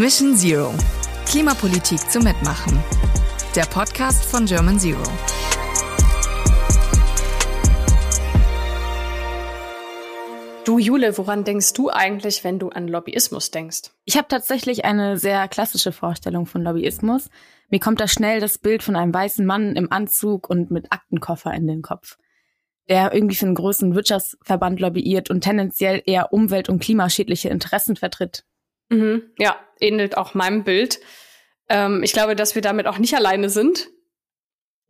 Mission Zero. Klimapolitik zum Mitmachen. Der Podcast von German Zero. Du, Jule, woran denkst du eigentlich, wenn du an Lobbyismus denkst? Ich habe tatsächlich eine sehr klassische Vorstellung von Lobbyismus. Mir kommt da schnell das Bild von einem weißen Mann im Anzug und mit Aktenkoffer in den Kopf, der irgendwie für einen großen Wirtschaftsverband lobbyiert und tendenziell eher umwelt- und klimaschädliche Interessen vertritt. Mhm, ja, ähnelt auch meinem Bild. Ähm, ich glaube, dass wir damit auch nicht alleine sind.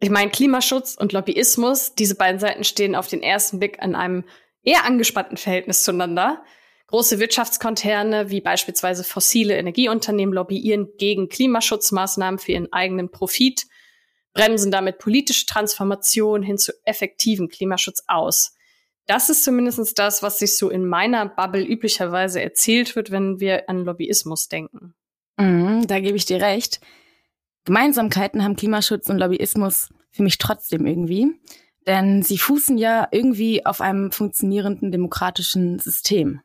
Ich meine, Klimaschutz und Lobbyismus, diese beiden Seiten stehen auf den ersten Blick an einem eher angespannten Verhältnis zueinander. Große Wirtschaftskonzerne wie beispielsweise fossile Energieunternehmen lobbyieren gegen Klimaschutzmaßnahmen für ihren eigenen Profit, bremsen damit politische Transformation hin zu effektivem Klimaschutz aus. Das ist zumindest das, was sich so in meiner Bubble üblicherweise erzählt wird, wenn wir an Lobbyismus denken. Mhm, da gebe ich dir recht. Gemeinsamkeiten haben Klimaschutz und Lobbyismus für mich trotzdem irgendwie. Denn sie fußen ja irgendwie auf einem funktionierenden demokratischen System.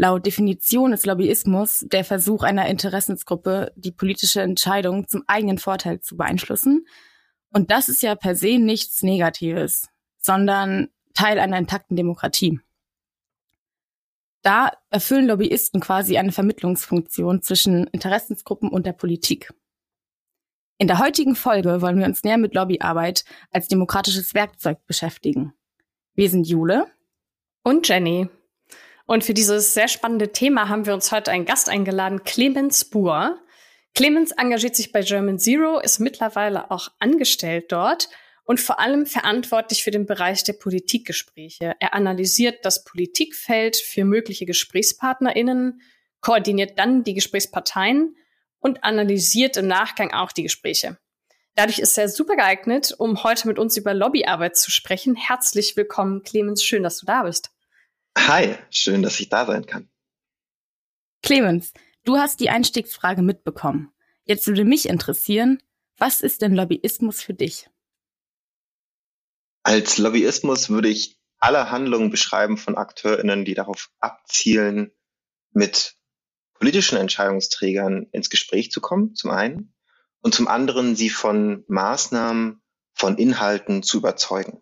Laut Definition ist Lobbyismus der Versuch einer Interessensgruppe, die politische Entscheidung zum eigenen Vorteil zu beeinflussen. Und das ist ja per se nichts Negatives, sondern Teil einer intakten Demokratie. Da erfüllen Lobbyisten quasi eine Vermittlungsfunktion zwischen Interessensgruppen und der Politik. In der heutigen Folge wollen wir uns näher mit Lobbyarbeit als demokratisches Werkzeug beschäftigen. Wir sind Jule und Jenny. Und für dieses sehr spannende Thema haben wir uns heute einen Gast eingeladen, Clemens Buhr. Clemens engagiert sich bei German Zero, ist mittlerweile auch angestellt dort und vor allem verantwortlich für den Bereich der Politikgespräche. Er analysiert das Politikfeld für mögliche GesprächspartnerInnen, koordiniert dann die Gesprächsparteien und analysiert im Nachgang auch die Gespräche. Dadurch ist er super geeignet, um heute mit uns über Lobbyarbeit zu sprechen. Herzlich willkommen, Clemens. Schön, dass du da bist. Hi, schön, dass ich da sein kann. Clemens, du hast die Einstiegsfrage mitbekommen. Jetzt würde mich interessieren, was ist denn Lobbyismus für dich? Als Lobbyismus würde ich alle Handlungen beschreiben von AkteurInnen, die darauf abzielen, mit politischen Entscheidungsträgern ins Gespräch zu kommen, zum einen, und zum anderen sie von Maßnahmen, von Inhalten zu überzeugen.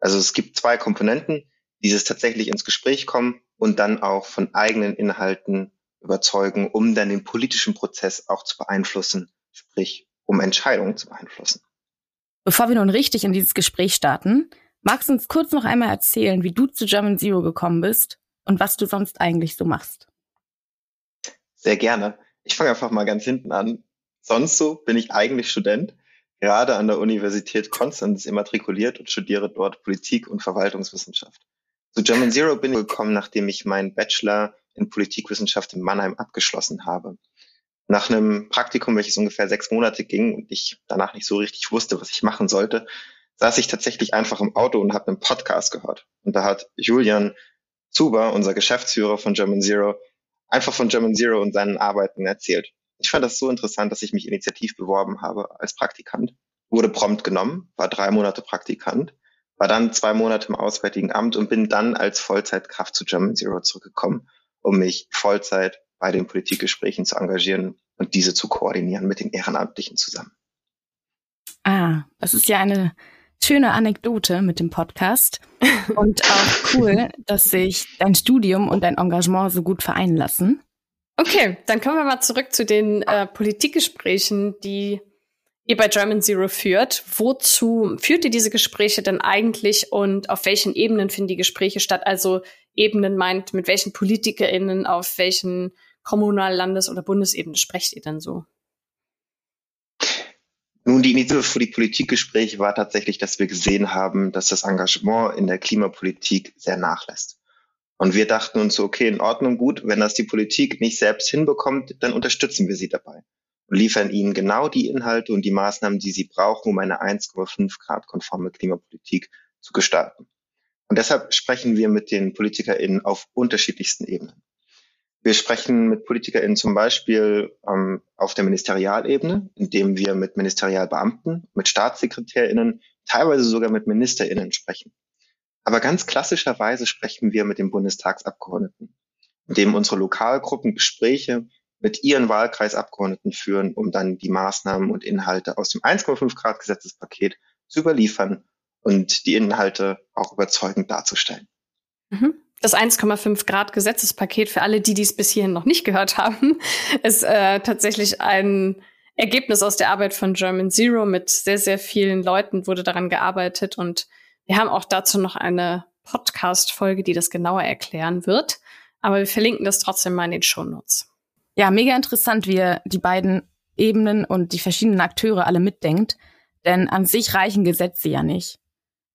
Also es gibt zwei Komponenten, dieses tatsächlich ins Gespräch kommen und dann auch von eigenen Inhalten überzeugen, um dann den politischen Prozess auch zu beeinflussen, sprich um Entscheidungen zu beeinflussen. Bevor wir nun richtig in dieses Gespräch starten, magst du uns kurz noch einmal erzählen, wie du zu German Zero gekommen bist und was du sonst eigentlich so machst? Sehr gerne. Ich fange einfach mal ganz hinten an. Sonst so bin ich eigentlich Student, gerade an der Universität Konstanz immatrikuliert und studiere dort Politik und Verwaltungswissenschaft. Zu German Zero bin ich gekommen, nachdem ich meinen Bachelor in Politikwissenschaft in Mannheim abgeschlossen habe. Nach einem Praktikum, welches ungefähr sechs Monate ging und ich danach nicht so richtig wusste, was ich machen sollte, saß ich tatsächlich einfach im Auto und habe einen Podcast gehört. Und da hat Julian Zuber, unser Geschäftsführer von German Zero, einfach von German Zero und seinen Arbeiten erzählt. Ich fand das so interessant, dass ich mich initiativ beworben habe als Praktikant, wurde prompt genommen, war drei Monate Praktikant, war dann zwei Monate im Auswärtigen Amt und bin dann als Vollzeitkraft zu German Zero zurückgekommen, um mich Vollzeit bei den Politikgesprächen zu engagieren und diese zu koordinieren mit den Ehrenamtlichen zusammen. Ah, das ist ja eine schöne Anekdote mit dem Podcast und auch cool, dass sich dein Studium und dein Engagement so gut vereinen lassen. Okay, dann kommen wir mal zurück zu den äh, Politikgesprächen, die ihr bei German Zero führt. Wozu führt ihr diese Gespräche denn eigentlich und auf welchen Ebenen finden die Gespräche statt? Also Ebenen meint, mit welchen PolitikerInnen, auf welchen Kommunal-, Landes- oder Bundesebene sprecht ihr denn so? Nun, die Initiative für die Politikgespräche war tatsächlich, dass wir gesehen haben, dass das Engagement in der Klimapolitik sehr nachlässt. Und wir dachten uns okay, in Ordnung, gut, wenn das die Politik nicht selbst hinbekommt, dann unterstützen wir sie dabei und liefern ihnen genau die Inhalte und die Maßnahmen, die sie brauchen, um eine 1,5 Grad konforme Klimapolitik zu gestalten. Und deshalb sprechen wir mit den PolitikerInnen auf unterschiedlichsten Ebenen. Wir sprechen mit PolitikerInnen zum Beispiel ähm, auf der Ministerialebene, indem wir mit Ministerialbeamten, mit StaatssekretärInnen, teilweise sogar mit MinisterInnen sprechen. Aber ganz klassischerweise sprechen wir mit den Bundestagsabgeordneten. in dem unsere Lokalgruppen Gespräche mit ihren Wahlkreisabgeordneten führen, um dann die Maßnahmen und Inhalte aus dem 1,5 Grad Gesetzespaket zu überliefern und die Inhalte auch überzeugend darzustellen. Mhm. Das 1,5 Grad Gesetzespaket für alle, die dies bis hierhin noch nicht gehört haben, ist äh, tatsächlich ein Ergebnis aus der Arbeit von German Zero. Mit sehr, sehr vielen Leuten wurde daran gearbeitet und wir haben auch dazu noch eine Podcast-Folge, die das genauer erklären wird. Aber wir verlinken das trotzdem mal in den Shownotes. Ja, mega interessant, wie ihr die beiden Ebenen und die verschiedenen Akteure alle mitdenkt. Denn an sich reichen Gesetze ja nicht.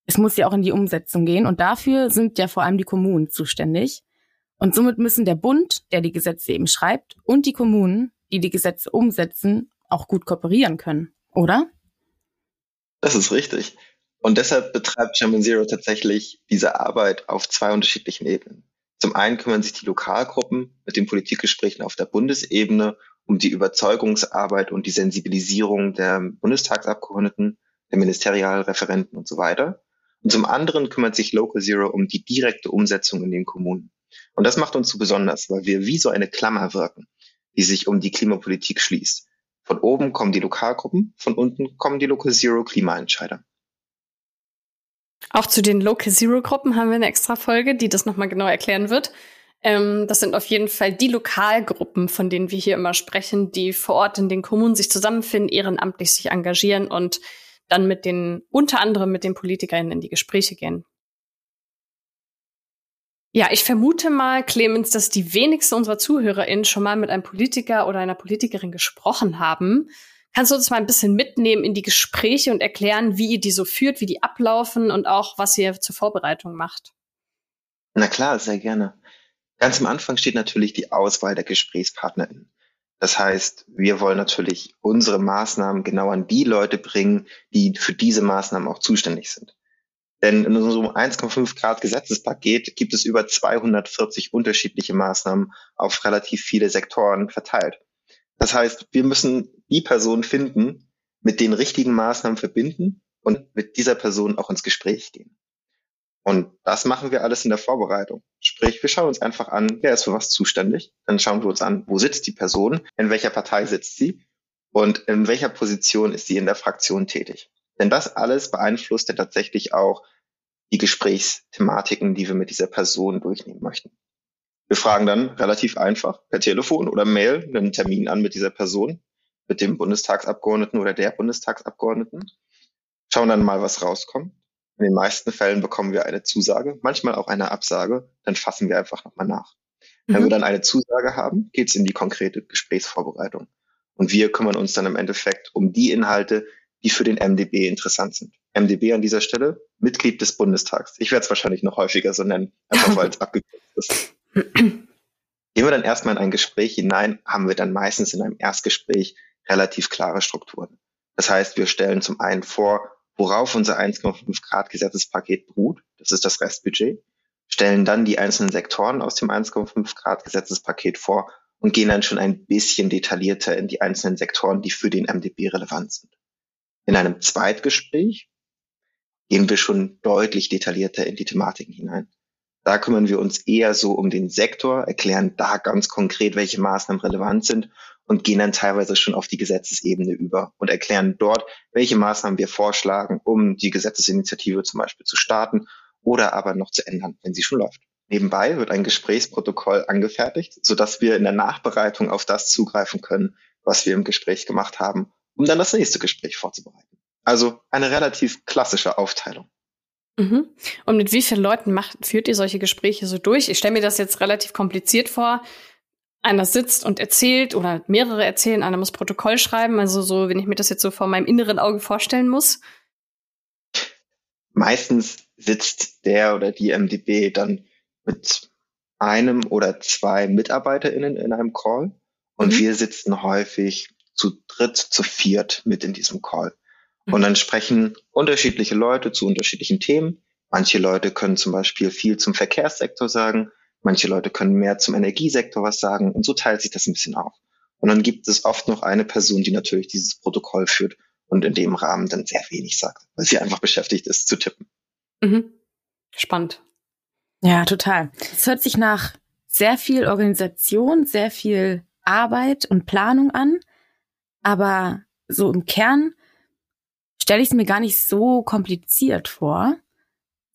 Es muss ja auch in die Umsetzung gehen und dafür sind ja vor allem die Kommunen zuständig. Und somit müssen der Bund, der die Gesetze eben schreibt, und die Kommunen, die die Gesetze umsetzen, auch gut kooperieren können, oder? Das ist richtig. Und deshalb betreibt German Zero tatsächlich diese Arbeit auf zwei unterschiedlichen Ebenen. Zum einen kümmern sich die Lokalgruppen mit den Politikgesprächen auf der Bundesebene um die Überzeugungsarbeit und die Sensibilisierung der Bundestagsabgeordneten, der Ministerialreferenten und so weiter. Und zum anderen kümmert sich Local Zero um die direkte Umsetzung in den Kommunen. Und das macht uns so besonders, weil wir wie so eine Klammer wirken, die sich um die Klimapolitik schließt. Von oben kommen die Lokalgruppen, von unten kommen die Local Zero Klimaentscheider. Auch zu den Local Zero Gruppen haben wir eine extra Folge, die das nochmal genau erklären wird. Ähm, das sind auf jeden Fall die Lokalgruppen, von denen wir hier immer sprechen, die vor Ort in den Kommunen sich zusammenfinden, ehrenamtlich sich engagieren und dann mit den, unter anderem mit den PolitikerInnen in die Gespräche gehen. Ja, ich vermute mal, Clemens, dass die wenigsten unserer ZuhörerInnen schon mal mit einem Politiker oder einer Politikerin gesprochen haben. Kannst du uns mal ein bisschen mitnehmen in die Gespräche und erklären, wie ihr die so führt, wie die ablaufen und auch, was ihr zur Vorbereitung macht? Na klar, sehr gerne. Ganz am Anfang steht natürlich die Auswahl der GesprächspartnerInnen. Das heißt, wir wollen natürlich unsere Maßnahmen genau an die Leute bringen, die für diese Maßnahmen auch zuständig sind. Denn in unserem 1,5 Grad Gesetzespaket gibt es über 240 unterschiedliche Maßnahmen auf relativ viele Sektoren verteilt. Das heißt, wir müssen die Person finden, mit den richtigen Maßnahmen verbinden und mit dieser Person auch ins Gespräch gehen. Und das machen wir alles in der Vorbereitung. Sprich, wir schauen uns einfach an, wer ist für was zuständig. Dann schauen wir uns an, wo sitzt die Person, in welcher Partei sitzt sie und in welcher Position ist sie in der Fraktion tätig. Denn das alles beeinflusst ja tatsächlich auch die Gesprächsthematiken, die wir mit dieser Person durchnehmen möchten. Wir fragen dann relativ einfach per Telefon oder Mail einen Termin an mit dieser Person, mit dem Bundestagsabgeordneten oder der Bundestagsabgeordneten, schauen dann mal, was rauskommt. In den meisten Fällen bekommen wir eine Zusage, manchmal auch eine Absage, dann fassen wir einfach nochmal nach. Mhm. Wenn wir dann eine Zusage haben, geht es in die konkrete Gesprächsvorbereitung. Und wir kümmern uns dann im Endeffekt um die Inhalte, die für den MDB interessant sind. MDB an dieser Stelle, Mitglied des Bundestags. Ich werde es wahrscheinlich noch häufiger so nennen, einfach weil es abgekürzt ist. Gehen wir dann erstmal in ein Gespräch hinein, haben wir dann meistens in einem Erstgespräch relativ klare Strukturen. Das heißt, wir stellen zum einen vor, worauf unser 1,5 Grad Gesetzespaket beruht. Das ist das Restbudget. Stellen dann die einzelnen Sektoren aus dem 1,5 Grad Gesetzespaket vor und gehen dann schon ein bisschen detaillierter in die einzelnen Sektoren, die für den MDB relevant sind. In einem Zweitgespräch gehen wir schon deutlich detaillierter in die Thematiken hinein. Da kümmern wir uns eher so um den Sektor, erklären da ganz konkret, welche Maßnahmen relevant sind und gehen dann teilweise schon auf die Gesetzesebene über und erklären dort, welche Maßnahmen wir vorschlagen, um die Gesetzesinitiative zum Beispiel zu starten oder aber noch zu ändern, wenn sie schon läuft. Nebenbei wird ein Gesprächsprotokoll angefertigt, sodass wir in der Nachbereitung auf das zugreifen können, was wir im Gespräch gemacht haben, um dann das nächste Gespräch vorzubereiten. Also eine relativ klassische Aufteilung. Mhm. Und mit wie vielen Leuten macht, führt ihr solche Gespräche so durch? Ich stelle mir das jetzt relativ kompliziert vor. Einer sitzt und erzählt oder mehrere erzählen, einer muss Protokoll schreiben. Also so, wenn ich mir das jetzt so vor meinem inneren Auge vorstellen muss. Meistens sitzt der oder die MDB dann mit einem oder zwei MitarbeiterInnen in einem Call. Und mhm. wir sitzen häufig zu dritt, zu viert mit in diesem Call. Und mhm. dann sprechen unterschiedliche Leute zu unterschiedlichen Themen. Manche Leute können zum Beispiel viel zum Verkehrssektor sagen, manche Leute können mehr zum Energiesektor was sagen und so teilt sich das ein bisschen auf. Und dann gibt es oft noch eine Person, die natürlich dieses Protokoll führt und in dem Rahmen dann sehr wenig sagt, weil sie einfach beschäftigt ist zu tippen. Mhm. Spannend. Ja, total. Es hört sich nach sehr viel Organisation, sehr viel Arbeit und Planung an, aber so im Kern stelle ich es mir gar nicht so kompliziert vor,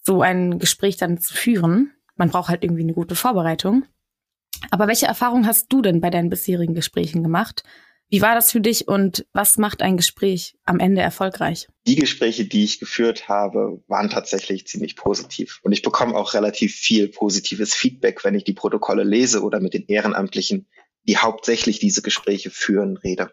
so ein Gespräch dann zu führen. Man braucht halt irgendwie eine gute Vorbereitung. Aber welche Erfahrung hast du denn bei deinen bisherigen Gesprächen gemacht? Wie war das für dich und was macht ein Gespräch am Ende erfolgreich? Die Gespräche, die ich geführt habe, waren tatsächlich ziemlich positiv. Und ich bekomme auch relativ viel positives Feedback, wenn ich die Protokolle lese oder mit den Ehrenamtlichen, die hauptsächlich diese Gespräche führen, rede.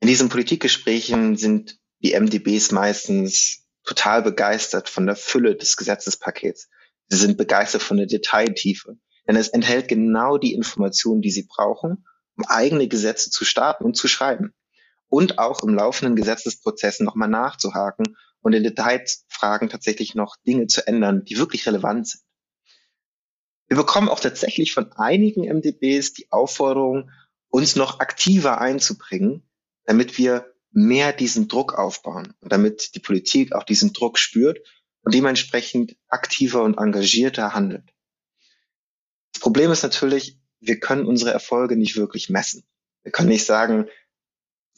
In diesen Politikgesprächen sind die MDBs meistens total begeistert von der Fülle des Gesetzespakets. Sie sind begeistert von der Detailtiefe, denn es enthält genau die Informationen, die sie brauchen, um eigene Gesetze zu starten und zu schreiben. Und auch im laufenden Gesetzesprozess nochmal nachzuhaken und in Detailfragen tatsächlich noch Dinge zu ändern, die wirklich relevant sind. Wir bekommen auch tatsächlich von einigen MDBs die Aufforderung, uns noch aktiver einzubringen, damit wir mehr diesen Druck aufbauen und damit die Politik auch diesen Druck spürt und dementsprechend aktiver und engagierter handelt. Das Problem ist natürlich, wir können unsere Erfolge nicht wirklich messen. Wir können nicht sagen,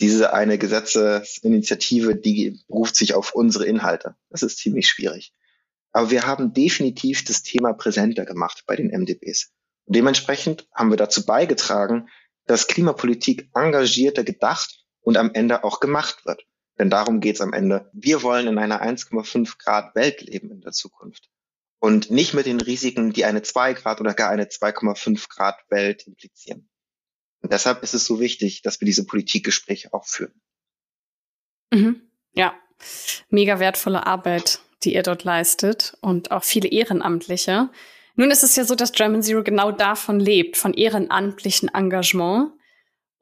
diese eine Gesetzesinitiative, die beruft sich auf unsere Inhalte. Das ist ziemlich schwierig. Aber wir haben definitiv das Thema präsenter gemacht bei den MDBs. Und dementsprechend haben wir dazu beigetragen, dass Klimapolitik engagierter gedacht und am Ende auch gemacht wird. Denn darum geht es am Ende. Wir wollen in einer 1,5 Grad Welt leben in der Zukunft und nicht mit den Risiken, die eine 2 Grad oder gar eine 2,5 Grad Welt implizieren. Und deshalb ist es so wichtig, dass wir diese Politikgespräche auch führen. Mhm. Ja, mega wertvolle Arbeit, die ihr dort leistet und auch viele Ehrenamtliche. Nun ist es ja so, dass German Zero genau davon lebt, von ehrenamtlichen Engagement.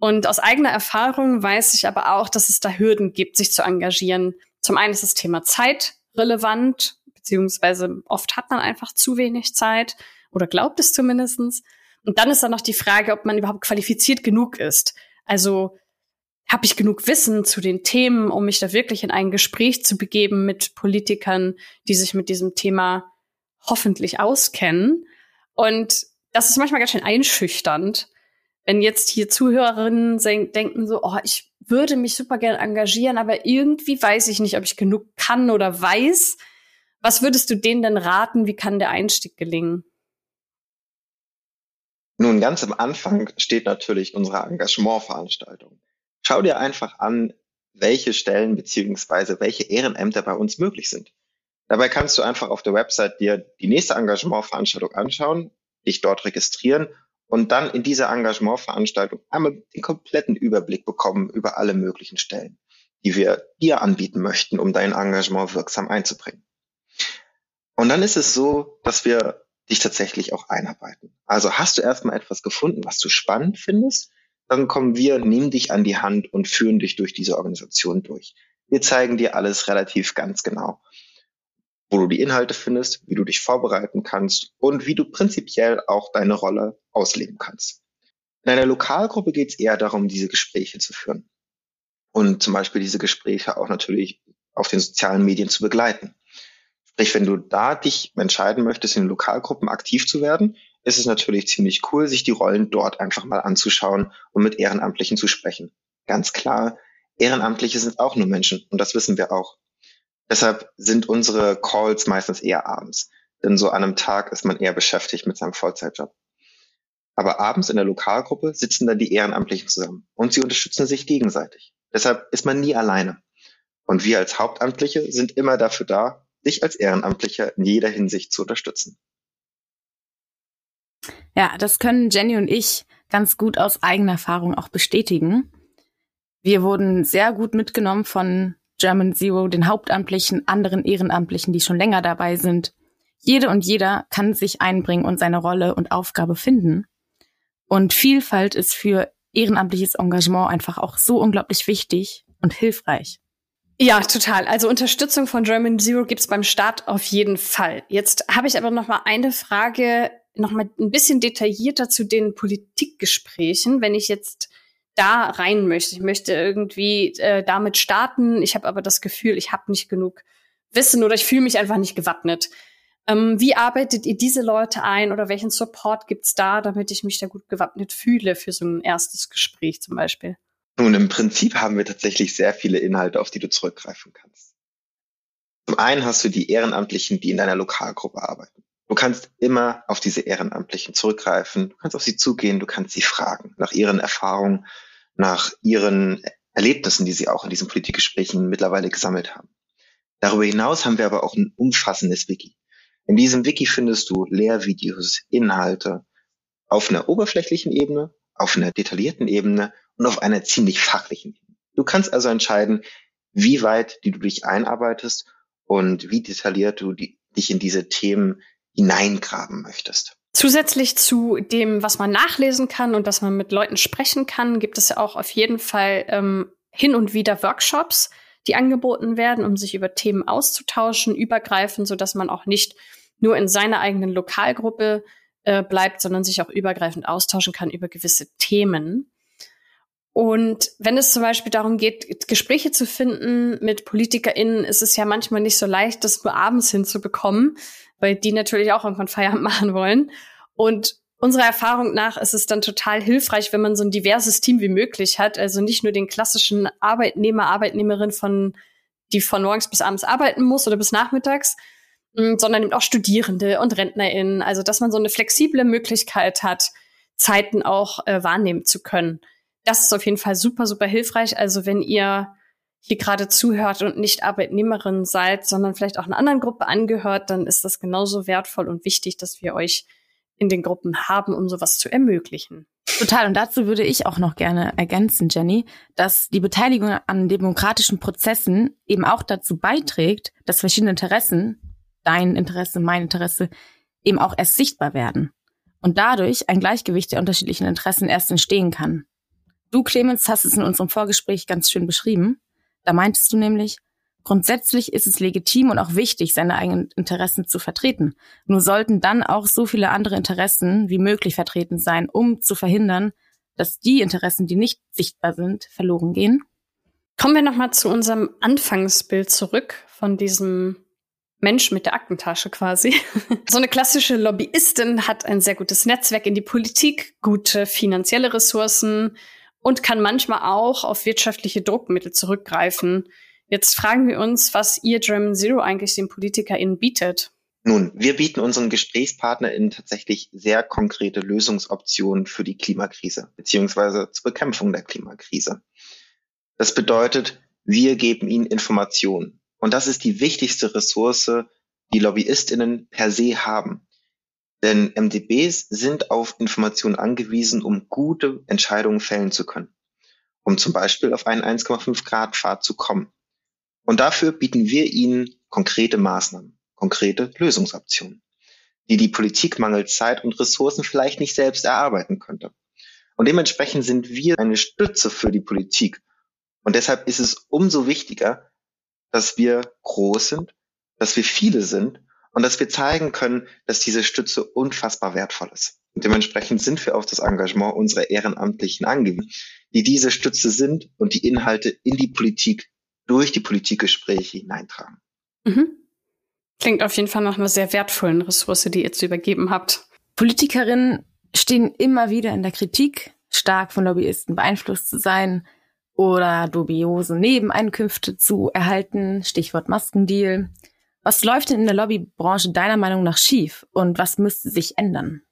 Und aus eigener Erfahrung weiß ich aber auch, dass es da Hürden gibt, sich zu engagieren. Zum einen ist das Thema Zeit relevant beziehungsweise oft hat man einfach zu wenig Zeit oder glaubt es zumindestens. Und dann ist da noch die Frage, ob man überhaupt qualifiziert genug ist. Also habe ich genug Wissen zu den Themen, um mich da wirklich in ein Gespräch zu begeben mit Politikern, die sich mit diesem Thema hoffentlich auskennen. Und das ist manchmal ganz schön einschüchternd, wenn jetzt hier Zuhörerinnen denken so, oh, ich würde mich super gern engagieren, aber irgendwie weiß ich nicht, ob ich genug kann oder weiß. Was würdest du denen denn raten? Wie kann der Einstieg gelingen? Nun, ganz am Anfang steht natürlich unsere Engagementveranstaltung. Schau dir einfach an, welche Stellen beziehungsweise welche Ehrenämter bei uns möglich sind. Dabei kannst du einfach auf der Website dir die nächste Engagementveranstaltung anschauen, dich dort registrieren und dann in dieser Engagementveranstaltung einmal den kompletten Überblick bekommen über alle möglichen Stellen, die wir dir anbieten möchten, um dein Engagement wirksam einzubringen. Und dann ist es so, dass wir dich tatsächlich auch einarbeiten. Also hast du erstmal etwas gefunden, was du spannend findest, dann kommen wir, nehmen dich an die Hand und führen dich durch diese Organisation durch. Wir zeigen dir alles relativ ganz genau, wo du die Inhalte findest, wie du dich vorbereiten kannst und wie du prinzipiell auch deine Rolle ausleben kannst. In einer Lokalgruppe geht es eher darum, diese Gespräche zu führen und zum Beispiel diese Gespräche auch natürlich auf den sozialen Medien zu begleiten. Sprich, wenn du da dich entscheiden möchtest, in Lokalgruppen aktiv zu werden, ist es natürlich ziemlich cool, sich die Rollen dort einfach mal anzuschauen und mit Ehrenamtlichen zu sprechen. Ganz klar, Ehrenamtliche sind auch nur Menschen und das wissen wir auch. Deshalb sind unsere Calls meistens eher abends, denn so an einem Tag ist man eher beschäftigt mit seinem Vollzeitjob. Aber abends in der Lokalgruppe sitzen dann die Ehrenamtlichen zusammen und sie unterstützen sich gegenseitig. Deshalb ist man nie alleine. Und wir als Hauptamtliche sind immer dafür da, dich als Ehrenamtlicher in jeder Hinsicht zu unterstützen. Ja, das können Jenny und ich ganz gut aus eigener Erfahrung auch bestätigen. Wir wurden sehr gut mitgenommen von German Zero, den Hauptamtlichen, anderen Ehrenamtlichen, die schon länger dabei sind. Jede und jeder kann sich einbringen und seine Rolle und Aufgabe finden. Und Vielfalt ist für ehrenamtliches Engagement einfach auch so unglaublich wichtig und hilfreich. Ja, total. Also Unterstützung von German Zero gibt's beim Start auf jeden Fall. Jetzt habe ich aber noch mal eine Frage, noch mal ein bisschen detaillierter zu den Politikgesprächen. Wenn ich jetzt da rein möchte, ich möchte irgendwie äh, damit starten, ich habe aber das Gefühl, ich habe nicht genug Wissen oder ich fühle mich einfach nicht gewappnet. Ähm, wie arbeitet ihr diese Leute ein oder welchen Support gibt's da, damit ich mich da gut gewappnet fühle für so ein erstes Gespräch zum Beispiel? Nun, im Prinzip haben wir tatsächlich sehr viele Inhalte, auf die du zurückgreifen kannst. Zum einen hast du die Ehrenamtlichen, die in deiner Lokalgruppe arbeiten. Du kannst immer auf diese Ehrenamtlichen zurückgreifen, du kannst auf sie zugehen, du kannst sie fragen nach ihren Erfahrungen, nach ihren Erlebnissen, die sie auch in diesen Politikgesprächen mittlerweile gesammelt haben. Darüber hinaus haben wir aber auch ein umfassendes Wiki. In diesem Wiki findest du Lehrvideos, Inhalte auf einer oberflächlichen Ebene, auf einer detaillierten Ebene und auf einer ziemlich fachlichen Ebene. Du kannst also entscheiden, wie weit du dich einarbeitest und wie detailliert du die, dich in diese Themen hineingraben möchtest. Zusätzlich zu dem, was man nachlesen kann und dass man mit Leuten sprechen kann, gibt es ja auch auf jeden Fall ähm, hin und wieder Workshops, die angeboten werden, um sich über Themen auszutauschen, übergreifend, so dass man auch nicht nur in seiner eigenen Lokalgruppe äh, bleibt, sondern sich auch übergreifend austauschen kann über gewisse Themen. Und wenn es zum Beispiel darum geht, Gespräche zu finden mit PolitikerInnen, ist es ja manchmal nicht so leicht, das nur abends hinzubekommen, weil die natürlich auch irgendwann Feierabend machen wollen. Und unserer Erfahrung nach ist es dann total hilfreich, wenn man so ein diverses Team wie möglich hat. Also nicht nur den klassischen Arbeitnehmer, Arbeitnehmerin von, die von morgens bis abends arbeiten muss oder bis nachmittags, mm, sondern eben auch Studierende und RentnerInnen. Also, dass man so eine flexible Möglichkeit hat, Zeiten auch äh, wahrnehmen zu können das ist auf jeden Fall super, super hilfreich. Also wenn ihr hier gerade zuhört und nicht Arbeitnehmerin seid, sondern vielleicht auch einer anderen Gruppe angehört, dann ist das genauso wertvoll und wichtig, dass wir euch in den Gruppen haben, um sowas zu ermöglichen. Total. Und dazu würde ich auch noch gerne ergänzen, Jenny, dass die Beteiligung an demokratischen Prozessen eben auch dazu beiträgt, dass verschiedene Interessen, dein Interesse, mein Interesse, eben auch erst sichtbar werden. Und dadurch ein Gleichgewicht der unterschiedlichen Interessen erst entstehen kann. Du, Clemens, hast es in unserem Vorgespräch ganz schön beschrieben. Da meintest du nämlich, grundsätzlich ist es legitim und auch wichtig, seine eigenen Interessen zu vertreten. Nur sollten dann auch so viele andere Interessen wie möglich vertreten sein, um zu verhindern, dass die Interessen, die nicht sichtbar sind, verloren gehen. Kommen wir nochmal zu unserem Anfangsbild zurück von diesem Mensch mit der Aktentasche quasi. so eine klassische Lobbyistin hat ein sehr gutes Netzwerk in die Politik, gute finanzielle Ressourcen, und kann manchmal auch auf wirtschaftliche Druckmittel zurückgreifen. Jetzt fragen wir uns, was ihr German Zero eigentlich den PolitikerInnen bietet. Nun, wir bieten unseren GesprächspartnerInnen tatsächlich sehr konkrete Lösungsoptionen für die Klimakrise beziehungsweise zur Bekämpfung der Klimakrise. Das bedeutet, wir geben ihnen Informationen. Und das ist die wichtigste Ressource, die LobbyistInnen per se haben. Denn MDBs sind auf Informationen angewiesen, um gute Entscheidungen fällen zu können, um zum Beispiel auf einen 1,5 Grad Pfad zu kommen. Und dafür bieten wir ihnen konkrete Maßnahmen, konkrete Lösungsoptionen, die die Politik mangels Zeit und Ressourcen vielleicht nicht selbst erarbeiten könnte. Und dementsprechend sind wir eine Stütze für die Politik. Und deshalb ist es umso wichtiger, dass wir groß sind, dass wir viele sind und dass wir zeigen können, dass diese Stütze unfassbar wertvoll ist. Und dementsprechend sind wir auf das Engagement unserer Ehrenamtlichen angewiesen, die diese Stütze sind und die Inhalte in die Politik durch die Politikgespräche hineintragen. Mhm. Klingt auf jeden Fall nach einer sehr wertvollen Ressource, die ihr zu übergeben habt. Politikerinnen stehen immer wieder in der Kritik, stark von Lobbyisten beeinflusst zu sein oder dubiose Nebeneinkünfte zu erhalten, Stichwort Maskendeal. Was läuft denn in der Lobbybranche deiner Meinung nach schief und was müsste sich ändern?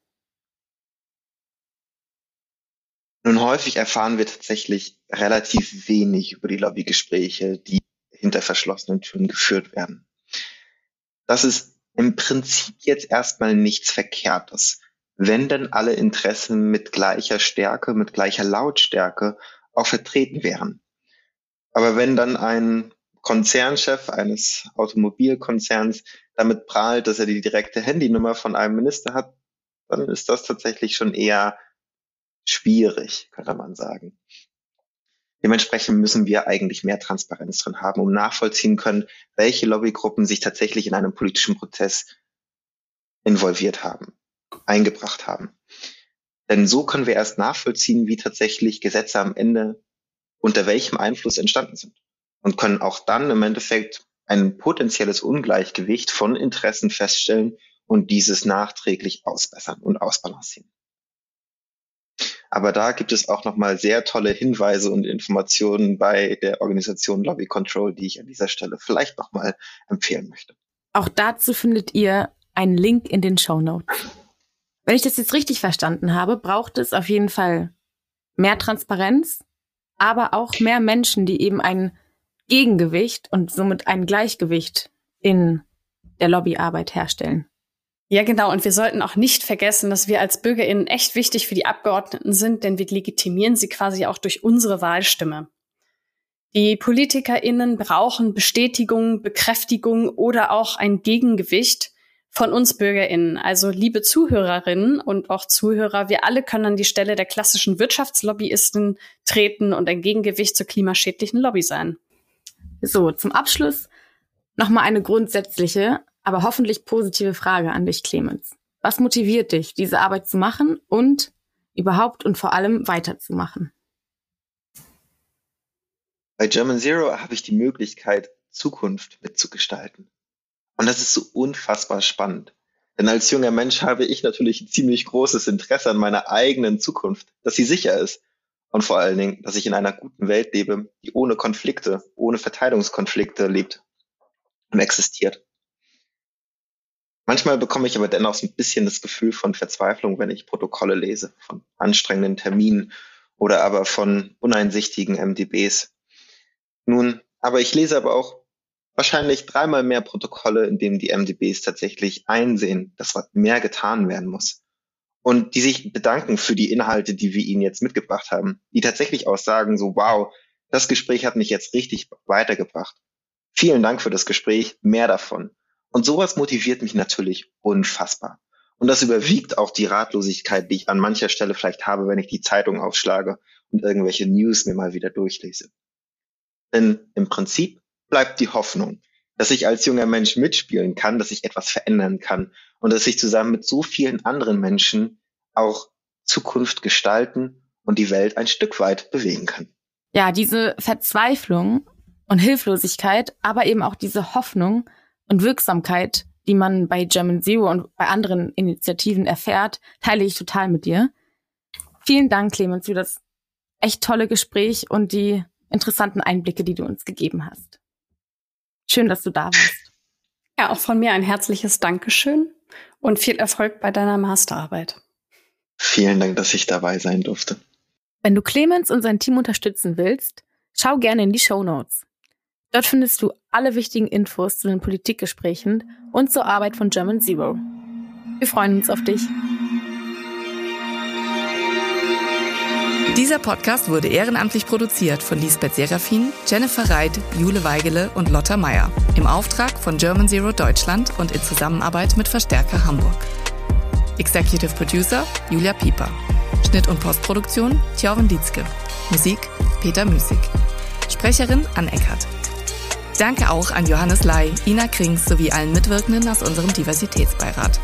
Nun, häufig erfahren wir tatsächlich relativ wenig über die Lobbygespräche, die hinter verschlossenen Türen geführt werden. Das ist im Prinzip jetzt erstmal nichts Verkehrtes, wenn denn alle Interessen mit gleicher Stärke, mit gleicher Lautstärke auch vertreten wären. Aber wenn dann ein Konzernchef eines Automobilkonzerns damit prahlt, dass er die direkte Handynummer von einem Minister hat, dann ist das tatsächlich schon eher schwierig, könnte man sagen. Dementsprechend müssen wir eigentlich mehr Transparenz drin haben, um nachvollziehen können, welche Lobbygruppen sich tatsächlich in einem politischen Prozess involviert haben, eingebracht haben. Denn so können wir erst nachvollziehen, wie tatsächlich Gesetze am Ende unter welchem Einfluss entstanden sind und können auch dann im Endeffekt ein potenzielles Ungleichgewicht von Interessen feststellen und dieses nachträglich ausbessern und ausbalancieren. Aber da gibt es auch nochmal sehr tolle Hinweise und Informationen bei der Organisation Lobby Control, die ich an dieser Stelle vielleicht nochmal empfehlen möchte. Auch dazu findet ihr einen Link in den Show Notes. Wenn ich das jetzt richtig verstanden habe, braucht es auf jeden Fall mehr Transparenz, aber auch mehr Menschen, die eben ein Gegengewicht und somit ein Gleichgewicht in der Lobbyarbeit herstellen. Ja, genau. Und wir sollten auch nicht vergessen, dass wir als BürgerInnen echt wichtig für die Abgeordneten sind, denn wir legitimieren sie quasi auch durch unsere Wahlstimme. Die PolitikerInnen brauchen Bestätigung, Bekräftigung oder auch ein Gegengewicht von uns BürgerInnen. Also liebe Zuhörerinnen und auch Zuhörer, wir alle können an die Stelle der klassischen Wirtschaftslobbyisten treten und ein Gegengewicht zur klimaschädlichen Lobby sein. So, zum Abschluss nochmal eine grundsätzliche, aber hoffentlich positive Frage an dich, Clemens. Was motiviert dich, diese Arbeit zu machen und überhaupt und vor allem weiterzumachen? Bei German Zero habe ich die Möglichkeit, Zukunft mitzugestalten. Und das ist so unfassbar spannend. Denn als junger Mensch habe ich natürlich ein ziemlich großes Interesse an meiner eigenen Zukunft, dass sie sicher ist. Und vor allen Dingen, dass ich in einer guten Welt lebe, die ohne Konflikte, ohne Verteilungskonflikte lebt und existiert. Manchmal bekomme ich aber dennoch so ein bisschen das Gefühl von Verzweiflung, wenn ich Protokolle lese, von anstrengenden Terminen oder aber von uneinsichtigen MDBs. Nun, aber ich lese aber auch wahrscheinlich dreimal mehr Protokolle, in denen die MDBs tatsächlich einsehen, dass mehr getan werden muss. Und die sich bedanken für die Inhalte, die wir ihnen jetzt mitgebracht haben, die tatsächlich auch sagen, so, wow, das Gespräch hat mich jetzt richtig weitergebracht. Vielen Dank für das Gespräch, mehr davon. Und sowas motiviert mich natürlich unfassbar. Und das überwiegt auch die Ratlosigkeit, die ich an mancher Stelle vielleicht habe, wenn ich die Zeitung aufschlage und irgendwelche News mir mal wieder durchlese. Denn im Prinzip bleibt die Hoffnung, dass ich als junger Mensch mitspielen kann, dass ich etwas verändern kann und dass ich zusammen mit so vielen anderen Menschen auch Zukunft gestalten und die Welt ein Stück weit bewegen kann. Ja, diese Verzweiflung und Hilflosigkeit, aber eben auch diese Hoffnung und Wirksamkeit, die man bei German Zero und bei anderen Initiativen erfährt, teile ich total mit dir. Vielen Dank, Clemens, für das echt tolle Gespräch und die interessanten Einblicke, die du uns gegeben hast. Schön, dass du da warst. Ja, auch von mir ein herzliches Dankeschön und viel Erfolg bei deiner Masterarbeit. Vielen Dank, dass ich dabei sein durfte. Wenn du Clemens und sein Team unterstützen willst, schau gerne in die Show Notes. Dort findest du alle wichtigen Infos zu den Politikgesprächen und zur Arbeit von German Zero. Wir freuen uns auf dich. Dieser Podcast wurde ehrenamtlich produziert von Lisbeth Serafin, Jennifer Reit, Jule Weigele und Lotta Meyer im Auftrag von German Zero Deutschland und in Zusammenarbeit mit Verstärker Hamburg. Executive Producer Julia Pieper. Schnitt und Postproduktion Thjörven Dietzke. Musik Peter Müßig. Sprecherin Ann Eckert. Danke auch an Johannes Lai, Ina Krings sowie allen Mitwirkenden aus unserem Diversitätsbeirat.